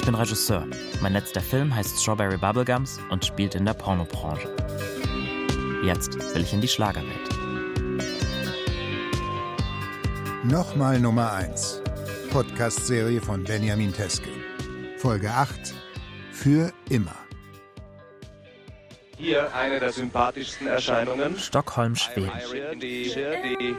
Ich bin Regisseur. Mein letzter Film heißt Strawberry Bubblegums und spielt in der Pornobranche. Jetzt will ich in die Schlagerwelt. Nochmal Nummer 1. Podcast-Serie von Benjamin Teske. Folge 8. Für immer. Hier eine der sympathischsten Erscheinungen. Stockholm, Schweden. Die, die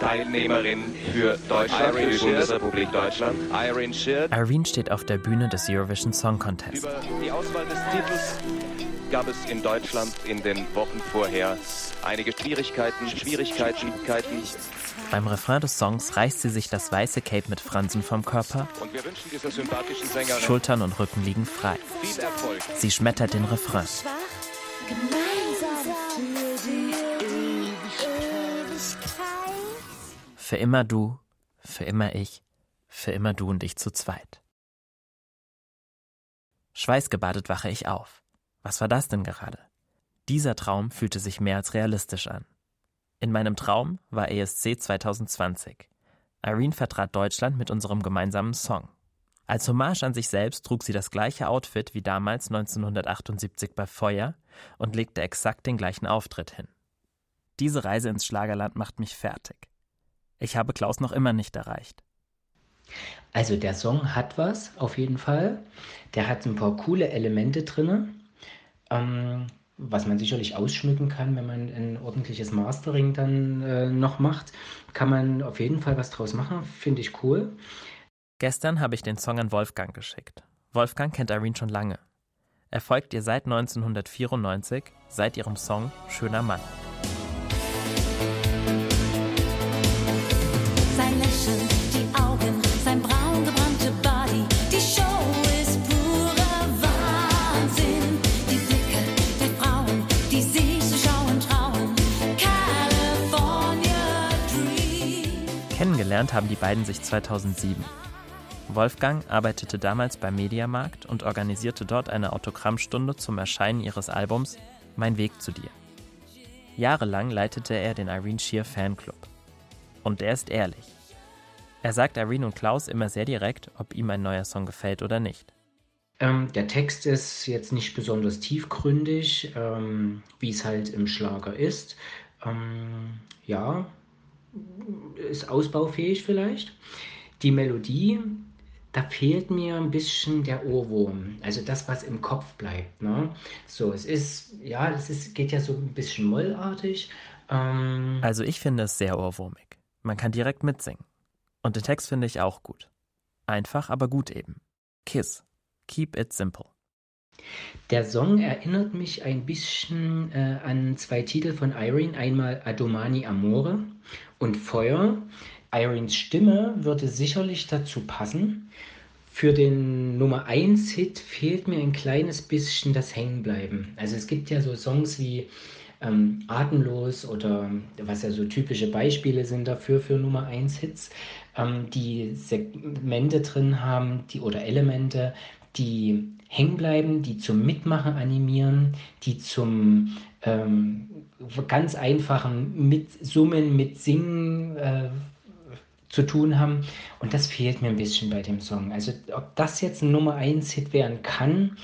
Teilnehmerin für Deutschland, für die Bundesrepublik Deutschland. Irene. Irene steht auf der Bühne des Eurovision Song Contest. Über die Auswahl des Titels gab es in Deutschland in den Wochen vorher einige Schwierigkeiten, Schwierigkeiten, Schwierigkeiten. Beim Refrain des Songs reißt sie sich das weiße Cape mit Fransen vom Körper. Und wir wünschen dieser sympathischen Sängerin Schultern und Rücken liegen frei. viel Erfolg. Sie schmettert den Refrain. Gemeinsam Für immer du, für immer ich, für immer du und ich zu zweit. Schweißgebadet wache ich auf. Was war das denn gerade? Dieser Traum fühlte sich mehr als realistisch an. In meinem Traum war ESC 2020. Irene vertrat Deutschland mit unserem gemeinsamen Song. Als Hommage an sich selbst trug sie das gleiche Outfit wie damals 1978 bei Feuer und legte exakt den gleichen Auftritt hin. Diese Reise ins Schlagerland macht mich fertig. Ich habe Klaus noch immer nicht erreicht. Also der Song hat was, auf jeden Fall. Der hat ein paar coole Elemente drin, ähm, was man sicherlich ausschmücken kann, wenn man ein ordentliches Mastering dann äh, noch macht. Kann man auf jeden Fall was draus machen, finde ich cool. Gestern habe ich den Song an Wolfgang geschickt. Wolfgang kennt Irene schon lange. Er folgt ihr seit 1994, seit ihrem Song Schöner Mann. Kennengelernt haben die beiden sich 2007. Wolfgang arbeitete damals beim Mediamarkt und organisierte dort eine Autogrammstunde zum Erscheinen ihres Albums Mein Weg zu dir. Jahrelang leitete er den Irene Shear Fanclub. Und er ist ehrlich. Er sagt Irene und Klaus immer sehr direkt, ob ihm ein neuer Song gefällt oder nicht. Ähm, der Text ist jetzt nicht besonders tiefgründig, ähm, wie es halt im Schlager ist. Ähm, ja, ist ausbaufähig vielleicht. Die Melodie, da fehlt mir ein bisschen der Ohrwurm, also das, was im Kopf bleibt. Ne? So, es ist, ja, es ist, geht ja so ein bisschen mollartig. Ähm, Also ich finde es sehr ohrwurmig. Man kann direkt mitsingen. Und den Text finde ich auch gut. Einfach, aber gut eben. Kiss. Keep it simple. Der Song erinnert mich ein bisschen äh, an zwei Titel von Irene, einmal Adomani Amore und Feuer. Irenes Stimme würde sicherlich dazu passen. Für den Nummer 1 Hit fehlt mir ein kleines bisschen das Hängenbleiben. Also es gibt ja so Songs wie ähm, Atemlos oder was ja so typische Beispiele sind dafür für Nummer 1 Hits, ähm, die Segmente drin haben, die oder Elemente, die hängen bleiben, die zum Mitmachen animieren, die zum ähm, ganz einfachen Mitsummen, Mitsingen äh, zu tun haben. Und das fehlt mir ein bisschen bei dem Song. Also ob das jetzt ein Nummer 1 Hit werden kann,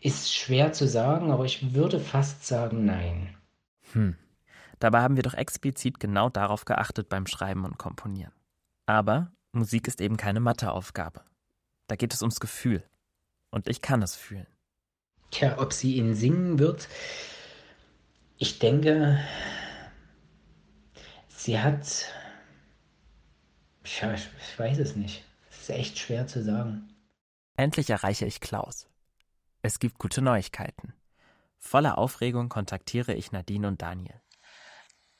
ist schwer zu sagen, aber ich würde fast sagen nein. Hm. Dabei haben wir doch explizit genau darauf geachtet beim Schreiben und Komponieren. Aber Musik ist eben keine Matheaufgabe. Da geht es ums Gefühl. Und ich kann es fühlen. Tja, ob sie ihn singen wird, ich denke, sie hat. Tja, ich, ich weiß es nicht. Es ist echt schwer zu sagen. Endlich erreiche ich Klaus. Es gibt gute Neuigkeiten. Voller Aufregung kontaktiere ich Nadine und Daniel.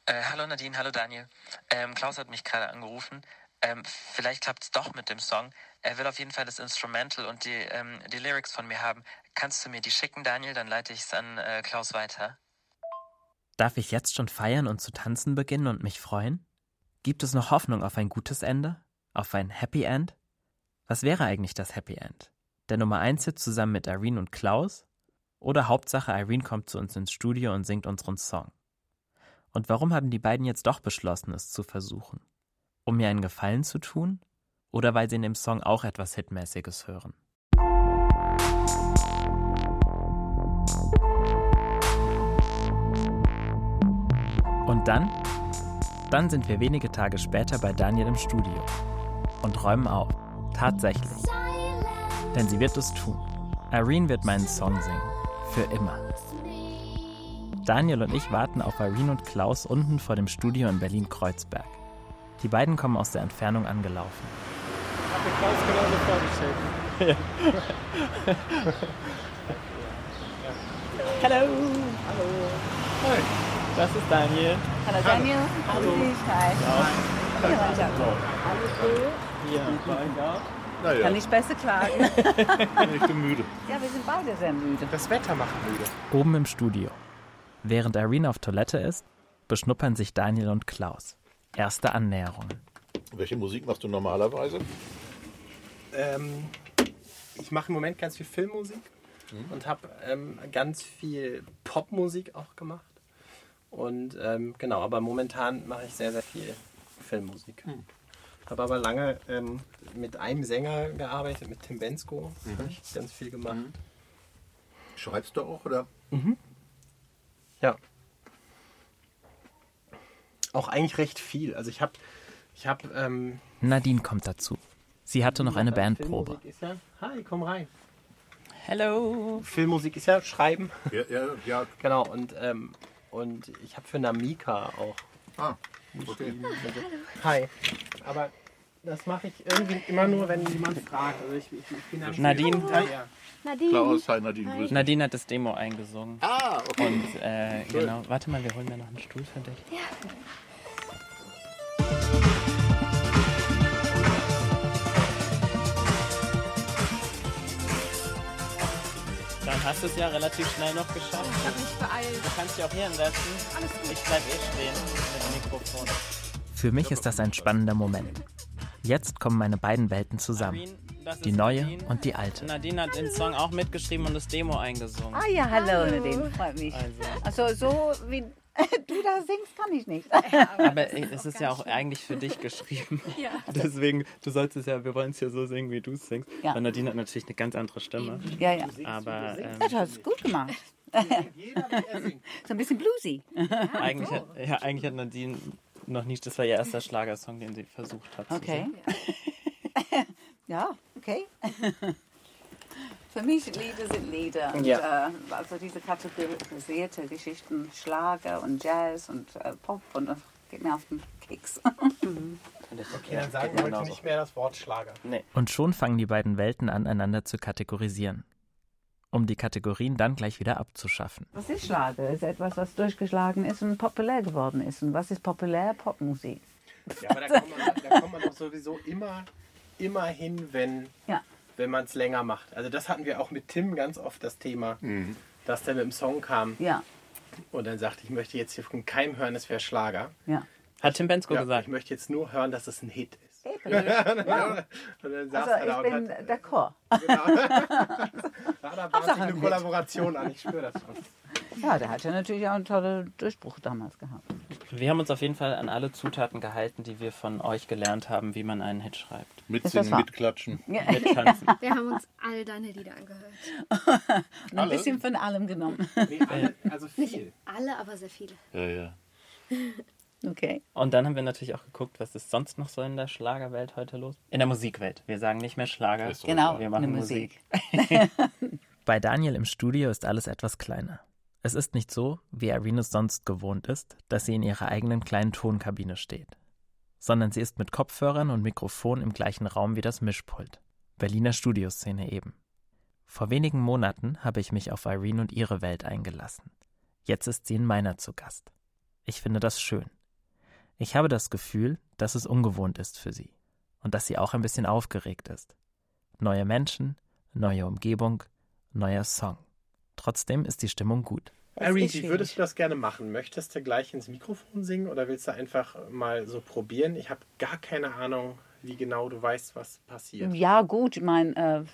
Äh, hallo Nadine, hallo Daniel. Ähm, Klaus hat mich gerade angerufen. Ähm, vielleicht klappt es doch mit dem Song. Er will auf jeden Fall das Instrumental und die, ähm, die Lyrics von mir haben. Kannst du mir die schicken, Daniel? Dann leite ich es an äh, Klaus weiter. Darf ich jetzt schon feiern und zu tanzen beginnen und mich freuen? Gibt es noch Hoffnung auf ein gutes Ende? Auf ein Happy End? Was wäre eigentlich das Happy End? Der Nummer 1 Hit zusammen mit Irene und Klaus? Oder Hauptsache Irene kommt zu uns ins Studio und singt unseren Song. Und warum haben die beiden jetzt doch beschlossen, es zu versuchen? Um mir einen Gefallen zu tun? Oder weil sie in dem Song auch etwas Hitmäßiges hören? Und dann? Dann sind wir wenige Tage später bei Daniel im Studio und räumen auf. Tatsächlich. Denn sie wird es tun. Irene wird meinen Song singen. Für immer. Daniel und ich warten auf Irene und Klaus unten vor dem Studio in Berlin-Kreuzberg. Die beiden kommen aus der Entfernung angelaufen. Hallo. Hallo. Das ist Daniel. Hallo Daniel. Hallo. Hi. Ja, ja. Alles gut? Naja, Kann nicht besser klagen. ich bin müde. Ja, wir sind beide sehr müde. Das Wetter macht müde. Oben im Studio. Während Irene auf Toilette ist, beschnuppern sich Daniel und Klaus. Erste Annäherungen. Welche Musik machst du normalerweise? Ähm, ich mache im Moment ganz viel Filmmusik und habe ähm, ganz viel Popmusik auch gemacht. Und ähm, genau, aber momentan mache ich sehr, sehr viel Filmmusik. Habe aber lange ähm, mit einem Sänger gearbeitet, mit Tim Bensko. Habe ich ganz viel gemacht. Schreibst du auch oder? Ja. Auch eigentlich recht viel. Also ich habe ich hab, ähm, Nadine kommt dazu. Sie hatte noch eine bei Bandprobe. Filmmusik Ist ja, hi, komm rein. Hello. Filmmusik ist ja Schreiben. Ja, ja, ja. Genau, und, ähm, und ich habe für Namika auch Ah, okay. Hi. Aber das mache ich irgendwie immer nur, wenn jemand fragt. Also ich, ich, ich bin dann Nadine. hinterher. Klaus, hi Nadine, dich. Nadine hat das Demo eingesungen. Ah, okay. Und äh, genau, warte mal, wir holen mir noch einen Stuhl für dich. Dann hast du es ja relativ schnell noch geschafft. Ich habe mich beeilt. Du kannst dich auch hier hinsetzen. Alles gut. Ich bleib eh stehen mit dem Mikrofon. Für mich ist das ein spannender Moment. Jetzt kommen meine beiden Welten zusammen. Die neue und die alte. Nadine hat den Song auch mitgeschrieben und das Demo eingesungen. Ah ja, hallo, Nadine, freut mich. Also so wie du da singst, kann ich nicht. Aber äh, es ist ja auch eigentlich für dich geschrieben. Deswegen, du sollst es ja, wir wollen es ja so singen, wie du es singst. Ja. Weil Nadine hat natürlich eine ganz andere Stimme. Ja, ja. Aber ähm, Ja, du hast es gut gemacht. so ein bisschen bluesy. eigentlich, hat, ja, eigentlich hat Nadine noch nicht, das war ihr erster Schlagersong, den sie versucht hat. zu Okay. singen. ja, okay. Für mich Lieder sind Lieder. Und, Ja. äh, also diese kategorisierte Geschichten, Schlager und Jazz und äh, Pop und das geht mir auf den Keks. Okay, dann sagen wir heute nicht mehr das Wort Schlager. Und schon fangen die beiden Welten an, einander zu kategorisieren. Um die Kategorien dann gleich wieder abzuschaffen. Was ist Schlager? Ist etwas, was durchgeschlagen ist und populär geworden ist. Und was ist populär? Popmusik. Ja, aber da kommt man, da kommt man doch sowieso immer, immer hin, wenn, Ja. Wenn man es länger macht. Also das hatten wir auch mit Tim ganz oft das Thema, dass der mit dem Song kam Ja, und dann sagte, ich möchte jetzt hier von keinem hören, es wäre Schlager. ja. Hat Tim Bensko Ja, gesagt. ich möchte jetzt nur hören, dass es ein Hit ist. Ja. Und dann saß Also er da ich und bin hat, d'accord. ja, da bahnt sich ein eine Hit. Kollaboration an, ich spüre das schon. Ja, der hat ja natürlich auch einen tollen Durchbruch damals gehabt. Wir haben uns auf jeden Fall an alle Zutaten gehalten, die wir von euch gelernt haben, wie man einen Hit schreibt. Mitsingen, mitklatschen. Ja. Mittanzen. Wir haben uns all deine Lieder angehört. Und ein bisschen von allem genommen. Nee, alle, also viel. Alle, aber sehr viele. Ja, ja. Okay. Und dann haben wir natürlich auch geguckt, was ist sonst noch so in der Schlagerwelt heute los? In der Musikwelt. Wir sagen nicht mehr Schlager. Genau, Wir machen eine Musik. Musik. Bei Daniel im Studio ist alles etwas kleiner. Es ist nicht so, wie Irene es sonst gewohnt ist, dass sie in ihrer eigenen kleinen Tonkabine steht, sondern sie ist mit Kopfhörern und Mikrofon im gleichen Raum wie das Mischpult. Berliner Studioszene eben. Vor wenigen Monaten habe ich mich auf Irene und ihre Welt eingelassen. Jetzt ist sie in meiner zu Gast. Ich finde das schön. Ich habe das Gefühl, dass es ungewohnt ist für sie und dass sie auch ein bisschen aufgeregt ist. Neue Menschen, neue Umgebung, neuer Song. Trotzdem ist die Stimmung gut. Irene, wie würdest du das gerne machen? Möchtest du gleich ins Mikrofon singen oder willst du einfach mal so probieren? Ich habe gar keine Ahnung, wie genau du weißt, was passiert. Ja, gut, ich meine, äh,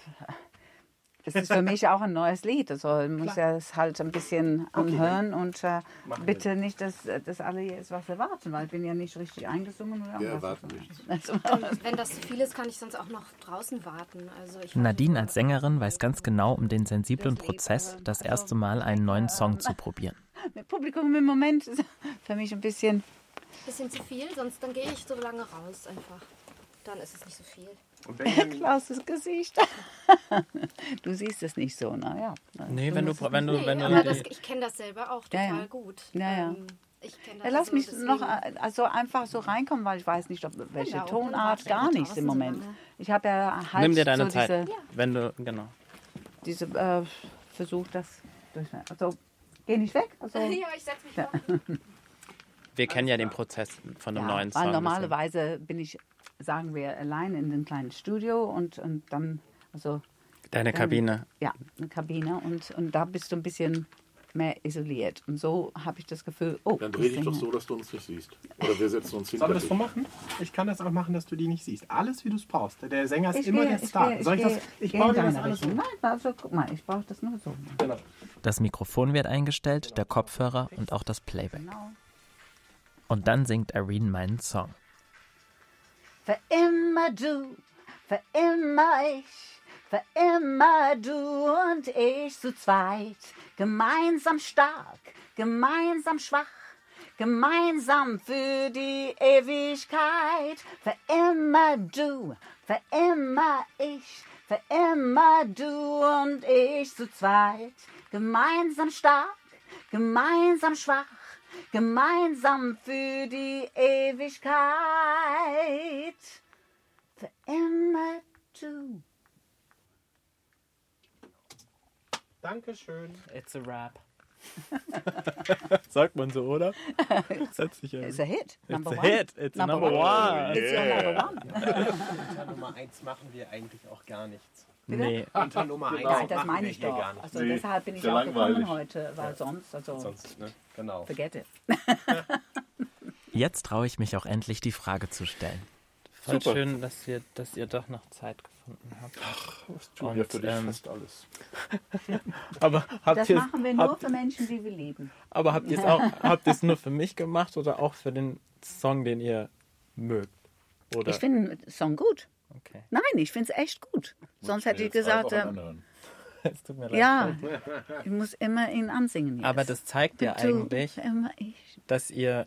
Es ist für mich auch ein neues Lied. Also ich muss ja es halt ein bisschen anhören und äh, bitte nicht, dass, dass alle jetzt was erwarten, weil ich bin ja nicht richtig eingesungen. Oder Wir erwarten nichts. Also, wenn das zu viel ist, kann ich sonst auch noch draußen warten. Also ich Nadine als Sängerin weiß ganz genau um den sensiblen Prozess, das erste Mal einen neuen Song zu probieren. mit Publikum im Moment ist für mich ein bisschen. bisschen zu viel, sonst dann gehe ich so lange raus einfach. Dann ist es nicht so viel. Und Benjamin, Klaus' Gesicht. du siehst es nicht so, naja. Nee, wenn du, musst es wenn du, Nee, wenn aber du das, ich kenne das selber auch Ja, total ja. gut. Ja, ja. Ähm, ich kenn das Ja, lass also mich deswegen- noch also einfach so reinkommen, weil ich weiß nicht, ob, welche Genau, Tonart, gar nichts im so Moment. lange. Ich habe ja halt nimm dir deine so Zeit. diese, Wenn du, genau. diese äh, Versuch, das durch. Also, geh nicht weg. Also, Ja, ich setz mich Ja. Wir kennen ja den Prozess von einem ja, neuen Song. weil normalerweise bin ich, sagen wir, allein in dem kleinen Studio und, und dann, also Deine dann- Kabine. Ja, eine Kabine und, und da bist du ein bisschen mehr isoliert. Und so habe ich das Gefühl, oh, Dann ich dreh dich doch so, dass du uns nicht siehst. Oder wir setzen uns sollen hinter wir das so machen? Ich kann das auch machen, dass du die nicht siehst. Alles, wie du es brauchst. Der Sänger ist Ich immer gehe, der ich Star. gehe, ich Soll ich das? gehe, Ich gehe baue dir das alles um. Nein, also guck mal, ich brauche das nur so. Genau. Das Mikrofon wird eingestellt, der Kopfhörer und auch das Playback. Genau. Und dann singt Irene meinen Song. Für immer du, für immer ich, für immer du und ich zu zweit. Gemeinsam stark, gemeinsam schwach, gemeinsam für die Ewigkeit. Für immer du, für immer ich, für immer du und ich zu zweit. Gemeinsam stark, gemeinsam schwach, gemeinsam für die Ewigkeit. Für immer du. Dankeschön. It's a rap. Sagt man so, oder? Setz dich It's a hit. It's Number a one. hit. It's a number one. It's your number one. Unter Nummer 1 machen wir eigentlich auch gar nichts. Nee. Unter Nummer 1 Genau. Nein, das meine ich doch. Also Nee, deshalb bin ich auch langweilig. gekommen heute, weil sonst, also Sonst, ne? Genau. forget it. Jetzt traue ich mich auch endlich, die Frage zu stellen. Voll Super. schön, dass ihr, dass ihr doch noch Zeit gefunden habt. Das tun wir für dich ähm, fast alles. Aber habt Das ihr machen wir nur habt, für Menschen, die wir lieben. aber habt ihr es auch habt ihr es nur für mich gemacht oder auch für den Song, den ihr mögt? Oder Ich finde den Song gut. okay. Nein, ich finde es echt gut. Sonst hätte ich gesagt, ähm. Es tut mir leid. ja, ich muss immer ihn ansingen. Jetzt. Aber das zeigt ja eigentlich, dass ihr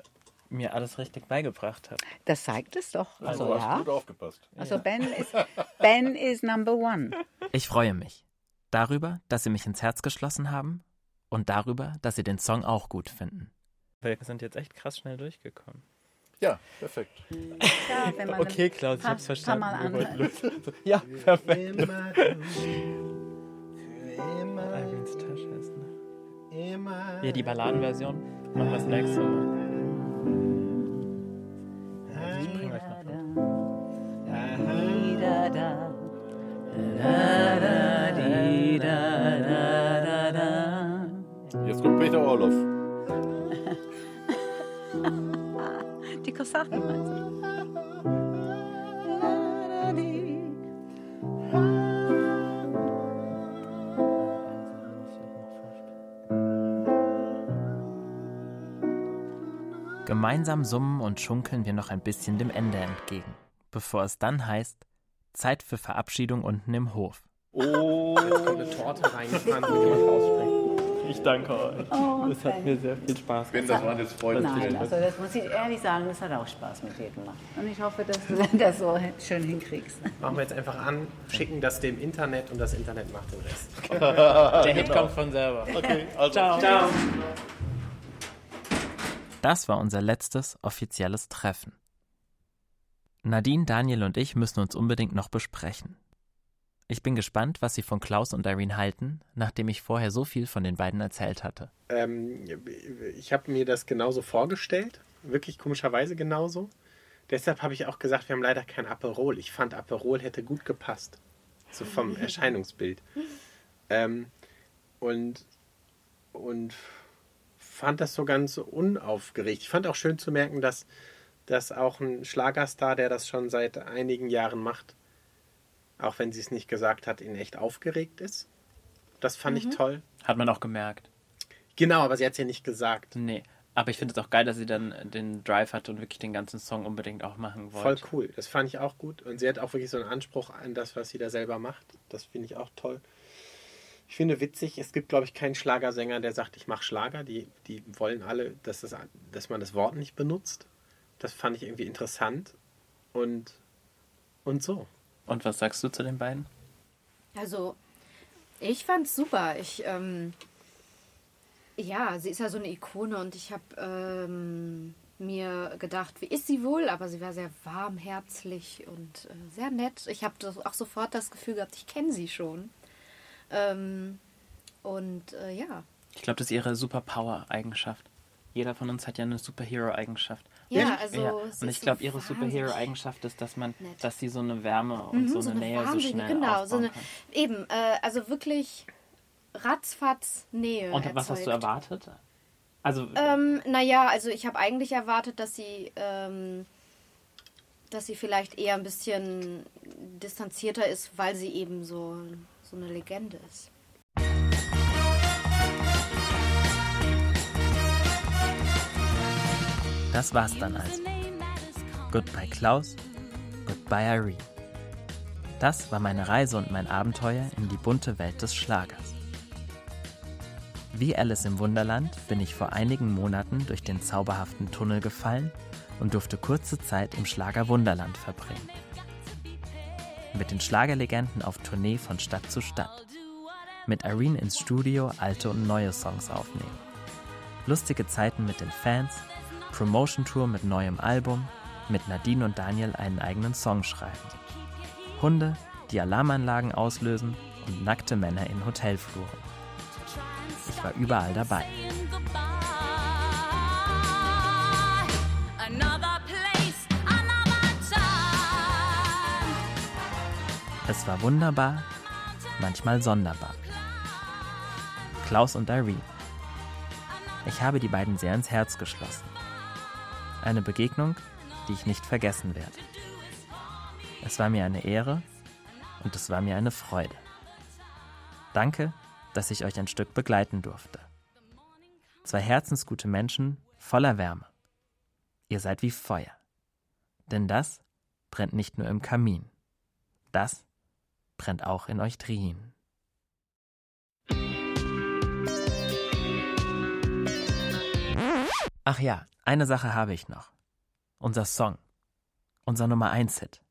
mir alles richtig beigebracht habt. Das zeigt es doch. Also, Also, du hast ja. gut aufgepasst. Also Ben ist, ben is number one. Ich freue mich. Darüber, dass Sie mich ins Herz geschlossen haben und darüber, dass Sie den Song auch gut finden. Wir sind jetzt echt krass schnell durchgekommen. Ja, perfekt. Ja, wenn man Okay, Klaus, ich hab's verstanden. los. Ja, perfekt. Immer du, für immer, Irins Tasche ist ne? immer. Ja, die Balladenversion machen wir das nächste Mal. Ich bring euch noch was. Da, da, da, da, di, da, da, da, da. Jetzt kommt Peter Orloff. Du? Da, da, di. Gemeinsam summen und schunkeln wir noch ein bisschen dem Ende entgegen, bevor es dann heißt, Zeit für Verabschiedung unten im Hof. Oh, kommt eine Torte reingefahren, die ich aussprechen. Ich danke euch. Oh, Es hat mir sehr viel Spaß gemacht. das waren jetzt Nein, Freunde. also das muss ich ehrlich sagen, das hat auch Spaß mit dir gemacht. Und ich hoffe, dass du das so schön hinkriegst. Machen wir jetzt einfach an, schicken das dem Internet und das Internet macht den Rest. Der Hit kommt von selber. Okay, also. Ciao. Ciao. Das war unser letztes offizielles Treffen. Nadine, Daniel und ich müssen uns unbedingt noch besprechen. Ich bin gespannt, was Sie von Klaus und Irene halten, nachdem ich vorher so viel von den beiden erzählt hatte. Ähm, ich habe mir das genauso vorgestellt, wirklich komischerweise genauso. Deshalb habe ich auch gesagt, wir haben leider kein Aperol. Ich fand, Aperol hätte gut gepasst, so vom Erscheinungsbild. Ähm, und, und fand das so ganz unaufgeregt. Ich fand auch schön zu merken, dass, dass auch ein Schlagerstar, der das schon seit einigen Jahren macht, auch wenn sie es nicht gesagt hat, in echt aufgeregt ist. Das fand Mhm. ich toll. Hat man auch gemerkt. Genau, aber sie hat es ja nicht gesagt. Nee. Aber ich finde es auch geil, dass sie dann den Drive hatte und wirklich den ganzen Song unbedingt auch machen Voll wollte. cool. Das fand ich auch gut. Und sie hat auch wirklich so einen Anspruch an das, was sie da selber macht. Das finde ich auch toll. Ich finde witzig, es gibt, glaube ich, keinen Schlagersänger, der sagt, ich mache Schlager. Die, die wollen alle, dass, das, dass man das Wort nicht benutzt. Das fand ich irgendwie interessant. Und, und so. Und was sagst du zu den beiden? Also, ich fand's super. Ich, ähm, ja, sie ist ja so eine Ikone und ich habe ähm, mir gedacht, wie ist sie wohl? Aber sie war sehr warmherzig und äh, sehr nett. Ich habe auch sofort das Gefühl gehabt, ich kenne sie schon. Ähm, und äh, ja. Ich glaube, das ist ihre Superpower-Eigenschaft. Jeder von uns hat ja eine Superhero-Eigenschaft. Ja, also es Und ich glaube, so ihre Superhero-Eigenschaft ist, dass man, nett. dass sie so eine Wärme und Mhm, so eine Nähe so schnell genau, so eine, kann. eben, äh, also wirklich ratzfatz Nähe. Und was hast du erzeugt. erwartet? Also, Ähm, naja, also ich habe eigentlich erwartet, dass sie, ähm, dass sie vielleicht eher ein bisschen distanzierter ist, weil sie eben so, so eine Legende ist. Das war's dann also. Goodbye Klaus, goodbye Irene. Das war meine Reise und mein Abenteuer in die bunte Welt des Schlagers. Wie Alice im Wunderland bin ich vor einigen Monaten durch den zauberhaften Tunnel gefallen und durfte kurze Zeit im Schlager Wunderland verbringen. Mit den Schlagerlegenden auf Tournee von Stadt zu Stadt. Mit Irene ins Studio alte und neue Songs aufnehmen. Lustige Zeiten mit den Fans, Promotion Tour mit neuem Album, mit Nadine und Daniel einen eigenen Song schreiben. Hunde, die Alarmanlagen auslösen und nackte Männer in Hotelfluren. Ich war überall dabei. Es war wunderbar, manchmal sonderbar. Klaus und Irene. Ich habe die beiden sehr ins Herz geschlossen. Eine Begegnung, die ich nicht vergessen werde. Es war mir eine Ehre und es war mir eine Freude. Danke, dass ich euch ein Stück begleiten durfte. Zwei herzensgute Menschen voller Wärme. Ihr seid wie Feuer. Denn das brennt nicht nur im Kamin. Das brennt auch in euch Trien. Ach ja, eine Sache habe ich noch. Unser Song. Unser Nummer 1 Hit.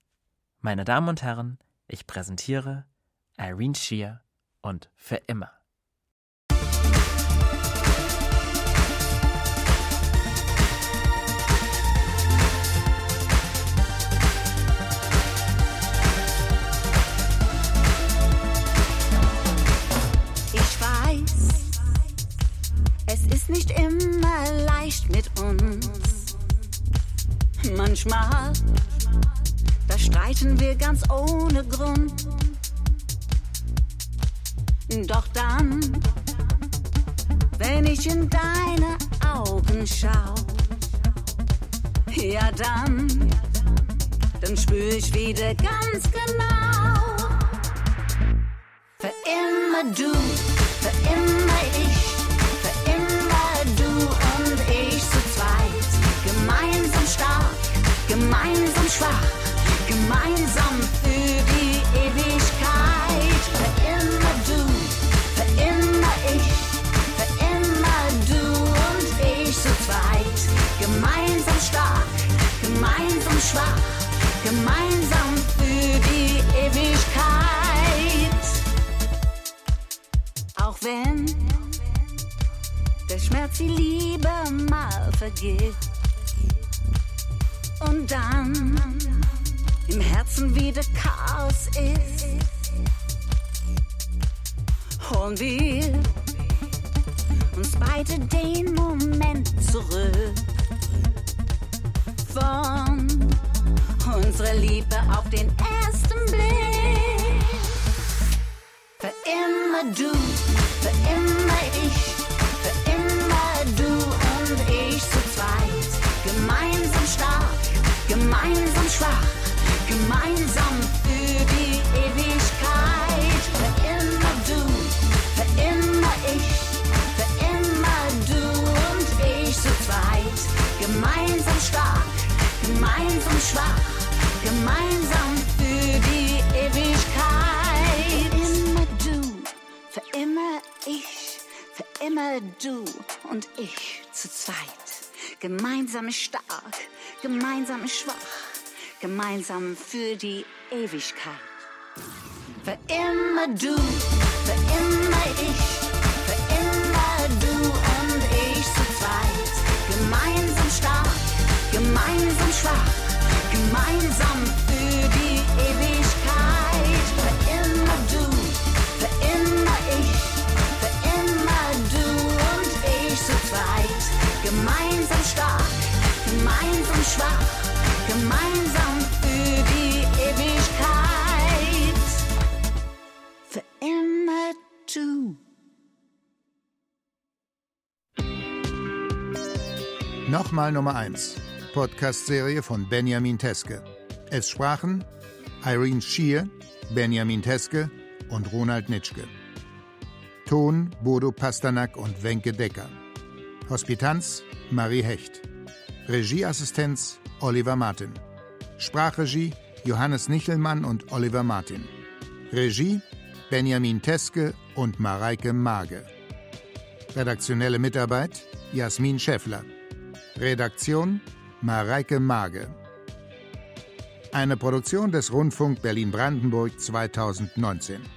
Meine Damen und Herren, ich präsentiere Irene Shear und Für immer. Es ist nicht immer leicht mit uns. Manchmal, da streiten wir ganz ohne Grund. Doch dann, wenn ich in deine Augen schau, ja dann, dann spür ich wieder ganz genau. Für immer du, für immer ich, Gemeinsam stark, gemeinsam schwach, gemeinsam für die Ewigkeit. Für immer du, für immer ich, für immer du und ich zu zweit. Gemeinsam stark, gemeinsam schwach, gemeinsam für die Ewigkeit. Auch wenn der Schmerz die Liebe mal vergeht und dann im Herzen wieder Chaos ist, holen wir uns beide den Moment zurück von unserer Liebe auf den ersten Blick. Für immer du, du und ich zu zweit. Gemeinsam stark, gemeinsam schwach, gemeinsam für die Ewigkeit. Für immer du, für immer ich, für immer du und ich zu zweit. Gemeinsam stark, gemeinsam schwach, gemeinsam gemeinsam schwach, gemeinsam für die Ewigkeit. Für immer du. Nochmal Nummer 1. Podcast-Serie von Benjamin Teske. Es sprachen Irene Schier, Benjamin Teske und Ronald Nitschke. Ton Bodo Pasternak und Wenke Decker. Hospitanz Marie Hecht. Regieassistenz Oliver Martin. Sprachregie Johannes Nichelmann und Oliver Martin. Regie Benjamin Teske und Mareike Mage. Redaktionelle Mitarbeit Jasmin Schäffler. Redaktion Mareike Mage. Eine Produktion des Rundfunk Berlin-Brandenburg 2019.